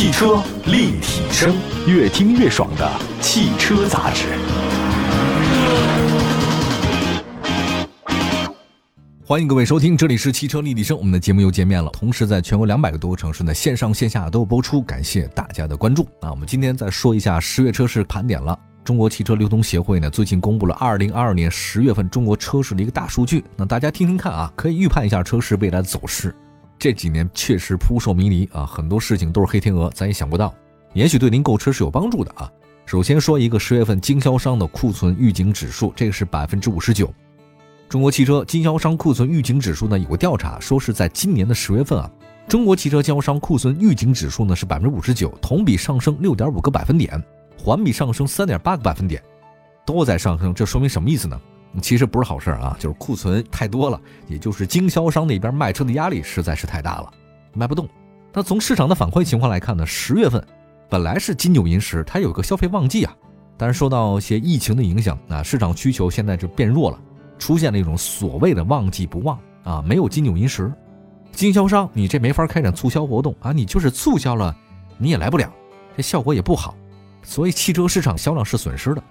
汽车立体声，越听越爽的汽车杂志。欢迎各位收听，这里是汽车立体声，我们的节目又见面了。同时，在全国两百个多个城市呢，线上线下都有播出，感谢大家的关注。那我们今天再说一下十月车市盘点了。中国汽车流通协会呢，最近公布了二零二二年十月份中国车市的一个大数据，那大家听听看啊，可以预判一下车市未来的走势。这几年确实扑朔迷离啊，很多事情都是黑天鹅，咱也想不到，也许对您购车是有帮助的啊。首先说一个十月份经销商的库存预警指数，这个是百分之五十九。中国汽车经销商库存预警指数呢，有个调查说是在今年的十月份啊，中国汽车经销商库存预警指数呢是百分之五十九，同比上升六点五个百分点，环比上升三点八个百分点，都在上升。这说明什么意思呢？其实不是好事啊，就是库存太多了，也就是经销商那边卖车的压力实在是太大了，卖不动。那从市场的反馈情况来看呢，十月份本来是金九银十，它有个消费旺季啊，但是受到一些疫情的影响啊，市场需求现在就变弱了。出现了一种所谓的旺季不旺啊，没有金九银十，经销商你这没法开展促销活动啊，你就是促销了，你也来不了，这效果也不好，所以汽车市场销量是损失的。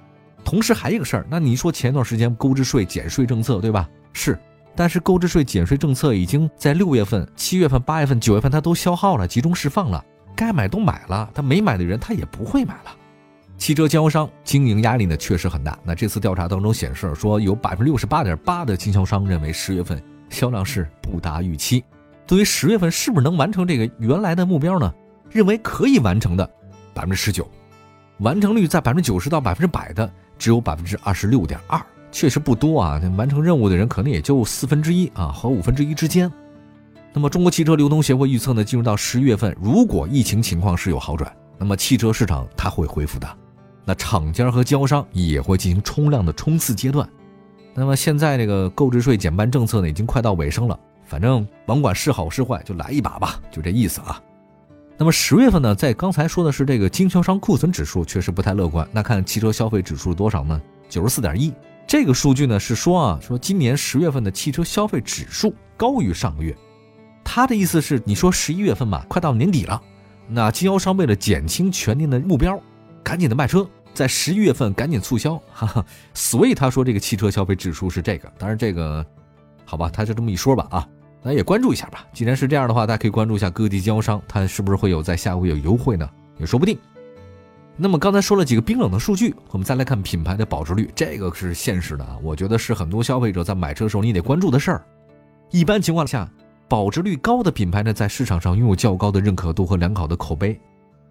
同时还有一个事儿，那你说前一段时间购置税减税政策对吧？是，但是购置税减税政策已经在六月份、七月份、八月份、九月份它都消耗了，集中释放了，该买都买了，他没买的人他也不会买了。汽车经销商经营压力呢确实很大。那这次调查当中显示说，有百分之六十八点八的经销商认为十月份销量是不达预期。对于十月份是不是能完成这个原来的目标呢？认为可以完成的百分之十九，完成率在百分之九十到百分之百的只有百分之二十六点二，确实不多啊。完成任务的人可能也就四分之一啊和五分之一之间。那么中国汽车流通协会预测呢，进入到十月份，如果疫情情况是有好转，那么汽车市场它会恢复的。那厂家和经销商也会进行冲量的冲刺阶段。那么现在这个购置税减半政策呢，已经快到尾声了。反正甭管是好是坏，就来一把吧，就这意思啊。那么十月份呢，在刚才说的是这个经销商库存指数确实不太乐观。那看汽车消费指数多少呢？九十四点一。这个数据呢是说啊，说今年十月份的汽车消费指数高于上个月。他的意思是，你说十一月份嘛，快到年底了，那经销商为了减轻全年的目标，赶紧的卖车。在十一月份赶紧促销，哈哈，所以他说这个汽车消费指数是这个。当然这个，好吧，他就这么一说吧啊，大家也关注一下吧。既然是这样的话，大家可以关注一下各地经销商，他是不是会有在下个月有优惠呢？也说不定。那么刚才说了几个冰冷的数据，我们再来看品牌的保值率，这个是现实的啊。我觉得是很多消费者在买车时候你得关注的事儿。一般情况下，保值率高的品牌呢，在市场上拥有较高的认可度和良好的口碑。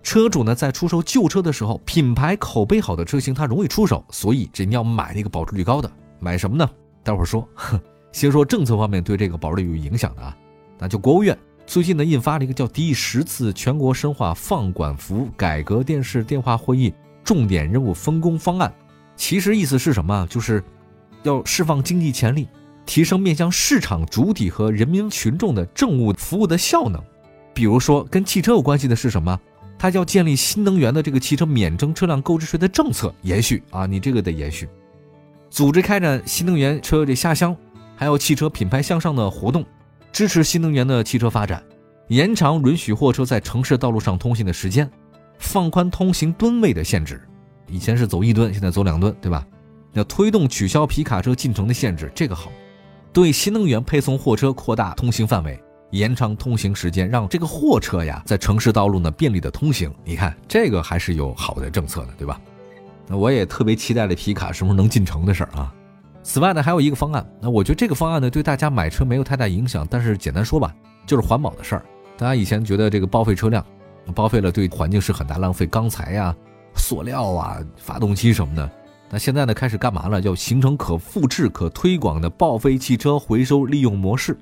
车主呢，在出售旧车的时候，品牌口碑好的车型，它容易出手，所以这你要买那个保值率高的，买什么呢？待会儿说，先说政策方面对这个保值率有影响的啊，那就国务院最近呢印发了一个叫《第十次全国深化放管服改革电视电话会议重点任务分工方案》，其实意思是什么？就是要释放经济潜力，提升面向市场主体和人民群众的政务服务的效能。比如说，跟汽车有关系的是什么？它要建立新能源的这个汽车免征车辆购置税的政策延续啊，你这个得延续，组织开展新能源车的下乡，还有汽车品牌向上的活动，支持新能源的汽车发展，延长允许货车在城市道路上通行的时间，放宽通行吨位的限制，以前是走一吨，现在走两吨，对吧？要推动取消皮卡车进城的限制，这个好，对新能源配送货车扩大通行范围。延长通行时间，让这个货车呀在城市道路呢便利的通行。你看这个还是有好的政策的，对吧？那我也特别期待这皮卡什么时候能进城的事儿啊。此外呢，还有一个方案，那我觉得这个方案呢对大家买车没有太大影响，但是简单说吧，就是环保的事儿。大家以前觉得这个报废车辆，报废了对环境是很大浪费，钢材呀、塑料啊、发动机什么的。那现在呢开始干嘛了？要形成可复制、可推广的报废汽车回收利用模式。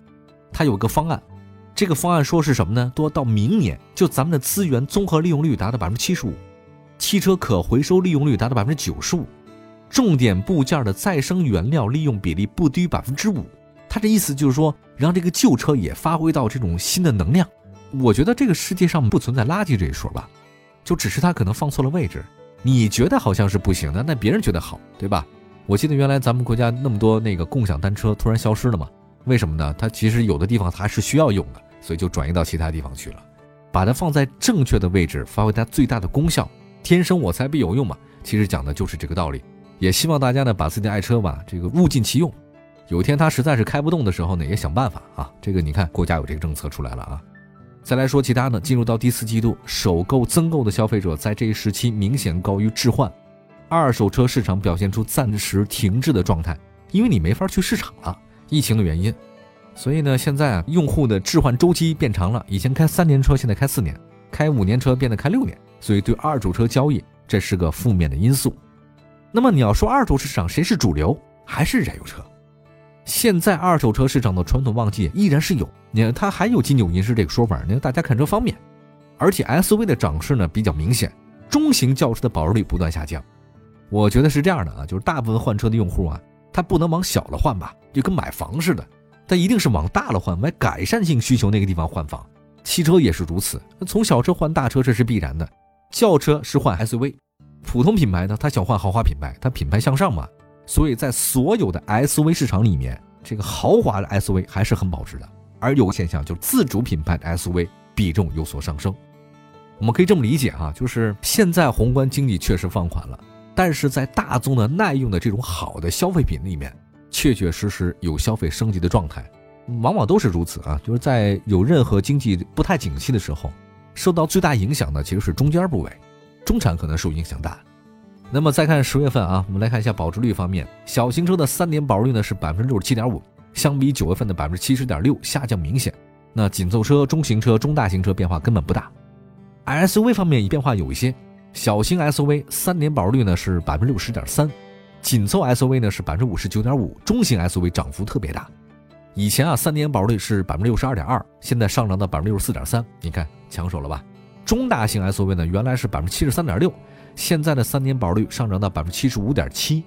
它有个方案。这个方案说是什么呢？多到明年，就咱们的资源综合利用率达到百分之七十五，汽车可回收利用率达到百分之九十五，重点部件的再生原料利用比例不低于百分之五。他这意思就是说，让这个旧车也发挥到这种新的能量。我觉得这个世界上不存在垃圾这一说吧，就只是他可能放错了位置。你觉得好像是不行的，那别人觉得好，对吧？我记得原来咱们国家那么多那个共享单车突然消失了嘛，为什么呢？它其实有的地方它是需要用的。所以就转移到其他地方去了，把它放在正确的位置，发挥它最大的功效。天生我材必有用嘛，其实讲的就是这个道理。也希望大家呢把自己的爱车吧，这个物尽其用。有一天它实在是开不动的时候呢，也想办法啊。这个你看国家有这个政策出来了啊。再来说其他呢，进入到第四季度，首购增购的消费者在这一时期明显高于置换，二手车市场表现出暂时停滞的状态，因为你没法去市场了，疫情的原因。所以呢，现在啊，用户的置换周期变长了，以前开三年车，现在开四年；开五年车变得开六年，所以对二手车交易这是个负面的因素。那么你要说二手市场谁是主流，还是燃油车？现在二手车市场的传统旺季依然是有，你看它还有金九银十这个说法，你看大家看车方便，而且 SUV 的涨势呢比较明显，中型轿车的保值率不断下降。我觉得是这样的啊，就是大部分换车的用户啊，他不能往小了换吧，就跟买房似的。他一定是往大了换，买改善性需求那个地方换房。汽车也是如此，从小车换大车这是必然的。轿车是换 SUV，普通品牌呢，它想换豪华品牌，它品牌向上嘛。所以在所有的 SUV 市场里面，这个豪华的 SUV 还是很保值的。而有个现象，就是自主品牌的 SUV 比重有所上升。我们可以这么理解哈，就是现在宏观经济确实放缓了，但是在大宗的耐用的这种好的消费品里面。确确实实有消费升级的状态，往往都是如此啊！就是在有任何经济不太景气的时候，受到最大影响的其实是中间部位，中产可能受影响大。那么再看十月份啊，我们来看一下保值率方面，小型车的三年保值率呢是百分之六十七点五，相比九月份的百分之七十点六下降明显。那紧凑车、中型车、中大型车变化根本不大。SUV 方面变化有一些，小型 SUV 三年保值率呢是百分之六十点三。紧凑 SUV 呢是百分之五十九点五，中型 SUV 涨幅特别大。以前啊，三年保值率是百分之六十二点二，现在上涨到百分之六十四点三，你看抢手了吧？中大型 SUV 呢，原来是百分之七十三点六，现在的三年保率上涨到百分之七十五点七。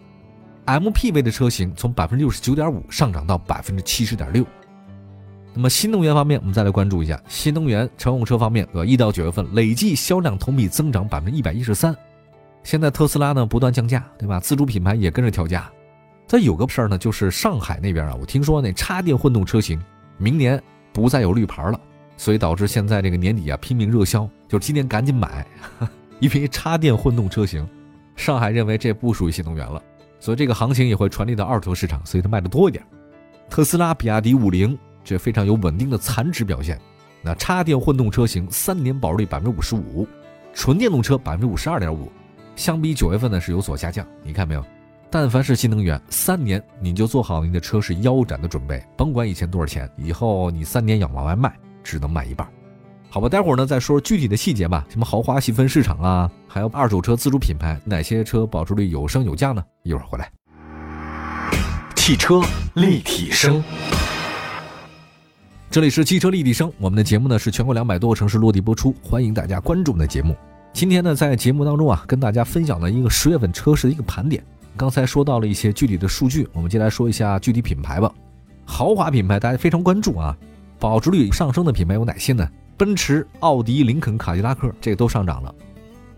MPV 的车型从百分之六十九点五上涨到百分之七十点六。那么新能源方面，我们再来关注一下新能源乘用车方面，呃，一到九月份累计销量同比增长百分之一百一十三。现在特斯拉呢不断降价，对吧？自主品牌也跟着调价。再有个事儿呢，就是上海那边啊，我听说那插电混动车型明年不再有绿牌了，所以导致现在这个年底啊拼命热销，就是今年赶紧买，因为插电混动车型，上海认为这不属于新能源了，所以这个行情也会传递到二手市场，所以它卖的多一点。特斯拉、比亚迪、五菱这非常有稳定的残值表现。那插电混动车型三年保值率百分之五十五，纯电动车百分之五十二点五。相比九月份呢是有所下降，你看没有？但凡是新能源，三年你就做好你的车是腰斩的准备，甭管以前多少钱，以后你三年要往外卖，只能卖一半。好吧，待会儿呢再说说具体的细节吧，什么豪华细分市场啊，还有二手车自主品牌，哪些车保值率有升有降呢？一会儿回来。汽车立体声，这里是汽车立体声，我们的节目呢是全国两百多个城市落地播出，欢迎大家关注我们的节目。今天呢，在节目当中啊，跟大家分享了一个十月份车市的一个盘点。刚才说到了一些具体的数据，我们接下来说一下具体品牌吧。豪华品牌大家非常关注啊，保值率上升的品牌有哪些呢？奔驰、奥迪、林肯、卡迪拉克，这个都上涨了。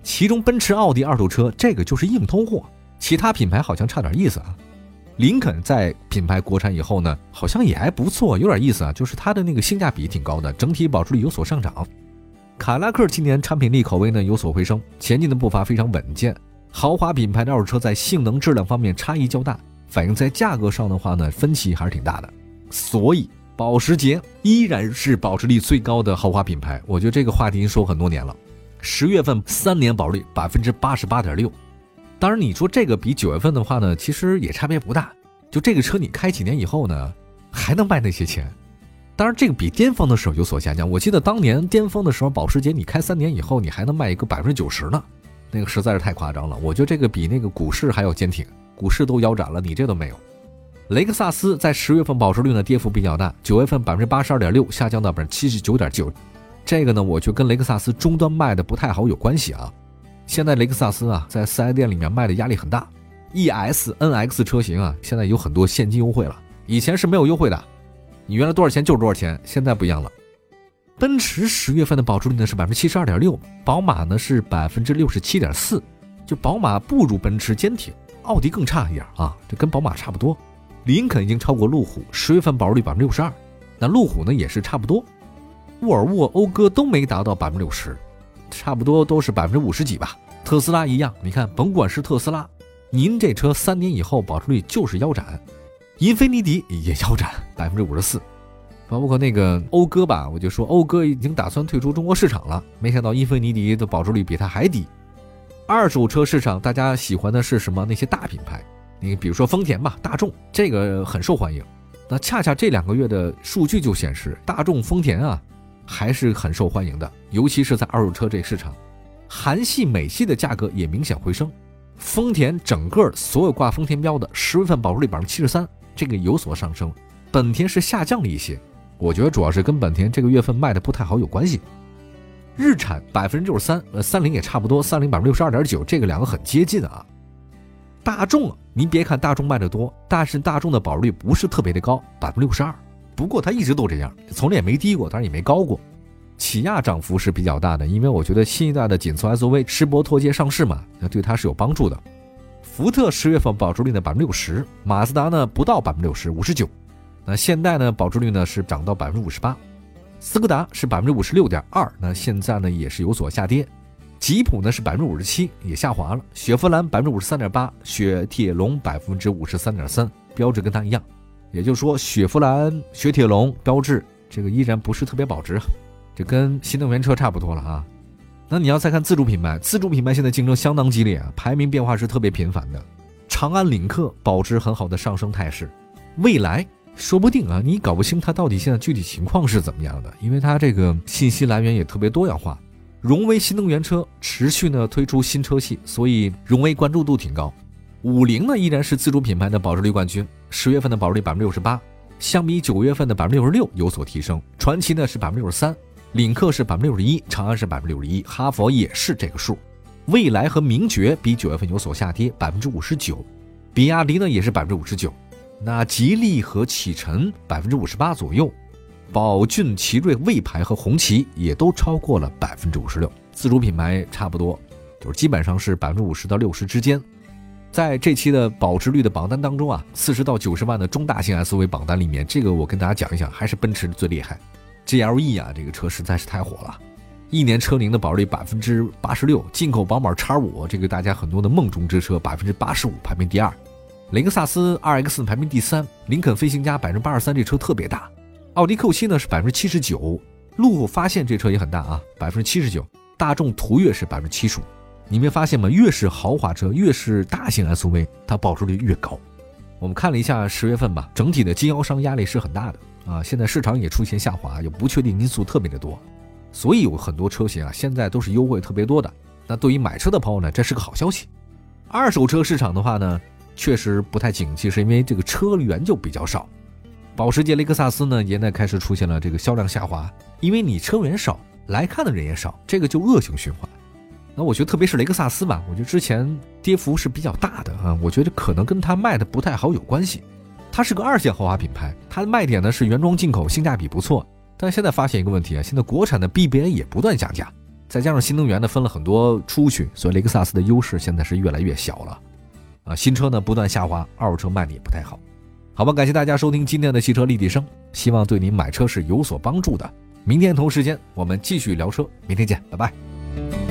其中奔驰、奥迪二手车这个就是硬通货，其他品牌好像差点意思啊。林肯在品牌国产以后呢，好像也还不错，有点意思啊，就是它的那个性价比挺高的，整体保值率有所上涨。卡拉克今年产品力口碑呢有所回升，前进的步伐非常稳健。豪华品牌的二手车在性能质量方面差异较大，反映在价格上的话呢分歧还是挺大的。所以保时捷依然是保值率最高的豪华品牌。我觉得这个话题已经说很多年了。十月份三年保率百分之八十八点六，当然你说这个比九月份的话呢，其实也差别不大。就这个车你开几年以后呢，还能卖那些钱。当然，这个比巅峰的时候有所下降。我记得当年巅峰的时候，保时捷你开三年以后，你还能卖一个百分之九十呢，那个实在是太夸张了。我觉得这个比那个股市还要坚挺，股市都腰斩了，你这都没有。雷克萨斯在十月份保值率呢跌幅比较大，九月份百分之八十二点六下降到百分之七十九点九，这个呢我觉得跟雷克萨斯终端卖的不太好有关系啊。现在雷克萨斯啊在四 S 店里面卖的压力很大，ES、NX 车型啊现在有很多现金优惠了，以前是没有优惠的。你原来多少钱就是多少钱，现在不一样了。奔驰十月份的保值率呢是百分之七十二点六，宝马呢是百分之六十七点四，就宝马不如奔驰坚挺，奥迪更差一点啊，这跟宝马差不多。林肯已经超过路虎，十月份保值率百分之六十二，那路虎呢也是差不多。沃尔沃、讴歌都没达到百分之六十，差不多都是百分之五十几吧。特斯拉一样，你看，甭管是特斯拉，您这车三年以后保值率就是腰斩，英菲尼迪也腰斩百分之五十四，包括那个讴歌吧，我就说讴歌已经打算退出中国市场了，没想到英菲尼迪的保值率比它还低。二手车市场大家喜欢的是什么？那些大品牌，你比如说丰田吧，大众这个很受欢迎。那恰恰这两个月的数据就显示，大众、丰田啊还是很受欢迎的，尤其是在二手车这市场。韩系、美系的价格也明显回升，丰田整个所有挂丰田标的十月份保值率百分之七十三，这个有所上升。本田是下降了一些，我觉得主要是跟本田这个月份卖的不太好有关系。日产百分之六十三，呃，三菱也差不多，三菱百分之六十二点九，这个两个很接近啊。大众，您别看大众卖的多，但是大众的保值率不是特别的高，百分之六十二。不过它一直都这样，从来也没低过，当然也没高过。起亚涨幅是比较大的，因为我觉得新一代的紧凑 SUV 吃博拓界上市嘛，那对它是有帮助的。福特十月份保值率呢百分之六十，马自达呢不到百分之六十，五十九。那现代呢保值率呢是涨到百分之五十八，斯柯达是百分之五十六点二，那现在呢也是有所下跌。吉普呢是百分之五十七，也下滑了。雪佛兰百分之五十三点八，雪铁龙百分之五十三点三，标志跟它一样，也就是说雪佛兰、雪铁龙、标致这个依然不是特别保值。这跟新能源车差不多了啊，那你要再看自主品牌，自主品牌现在竞争相当激烈啊，排名变化是特别频繁的。长安领克保持很好的上升态势，未来说不定啊，你搞不清它到底现在具体情况是怎么样的，因为它这个信息来源也特别多样化。荣威新能源车持续呢推出新车系，所以荣威关注度挺高。五菱呢依然是自主品牌的保值率冠军，十月份的保值率百分之六十八，相比九月份的百分之六十六有所提升。传祺呢是百分之六十三。领克是百分之六十一，长安是百分之六十一，哈佛也是这个数。蔚来和名爵比九月份有所下跌，百分之五十九。比亚迪呢也是百分之五十九。那吉利和启辰百分之五十八左右。宝骏、奇瑞、魏牌和红旗也都超过了百分之五十六。自主品牌差不多，就是基本上是百分之五十到六十之间。在这期的保值率的榜单当中啊，四十到九十万的中大型 SUV 榜单里面，这个我跟大家讲一讲，还是奔驰最厉害。GLE 啊，这个车实在是太火了，一年车龄的保值率百分之八十六。进口宝马 X 五，这个大家很多的梦中之车，百分之八十五，排名第二。雷克萨斯 RX 排名第三，林肯飞行家百分之八十三，这车特别大。奥迪 Q7 呢是百分之七十九，路虎发现这车也很大啊，百分之七十九。大众途岳是百分之七十五。你没发现吗？越是豪华车，越是大型 SUV，它保值率越高。我们看了一下十月份吧，整体的经销商压力是很大的。啊，现在市场也出现下滑，有不确定因素特别的多，所以有很多车型啊，现在都是优惠特别多的。那对于买车的朋友呢，这是个好消息。二手车市场的话呢，确实不太景气，是因为这个车源就比较少。保时捷、雷克萨斯呢，现在开始出现了这个销量下滑，因为你车源少，来看的人也少，这个就恶性循环。那我觉得特别是雷克萨斯吧，我觉得之前跌幅是比较大的啊，我觉得可能跟它卖的不太好有关系。它是个二线豪华品牌，它的卖点呢是原装进口，性价比不错。但现在发现一个问题啊，现在国产的 BBA 也不断降价，再加上新能源呢分了很多出去，所以雷克萨斯的优势现在是越来越小了。啊，新车呢不断下滑，二手车卖的也不太好。好吧，感谢大家收听今天的汽车立体声，希望对您买车是有所帮助的。明天同时间我们继续聊车，明天见，拜拜。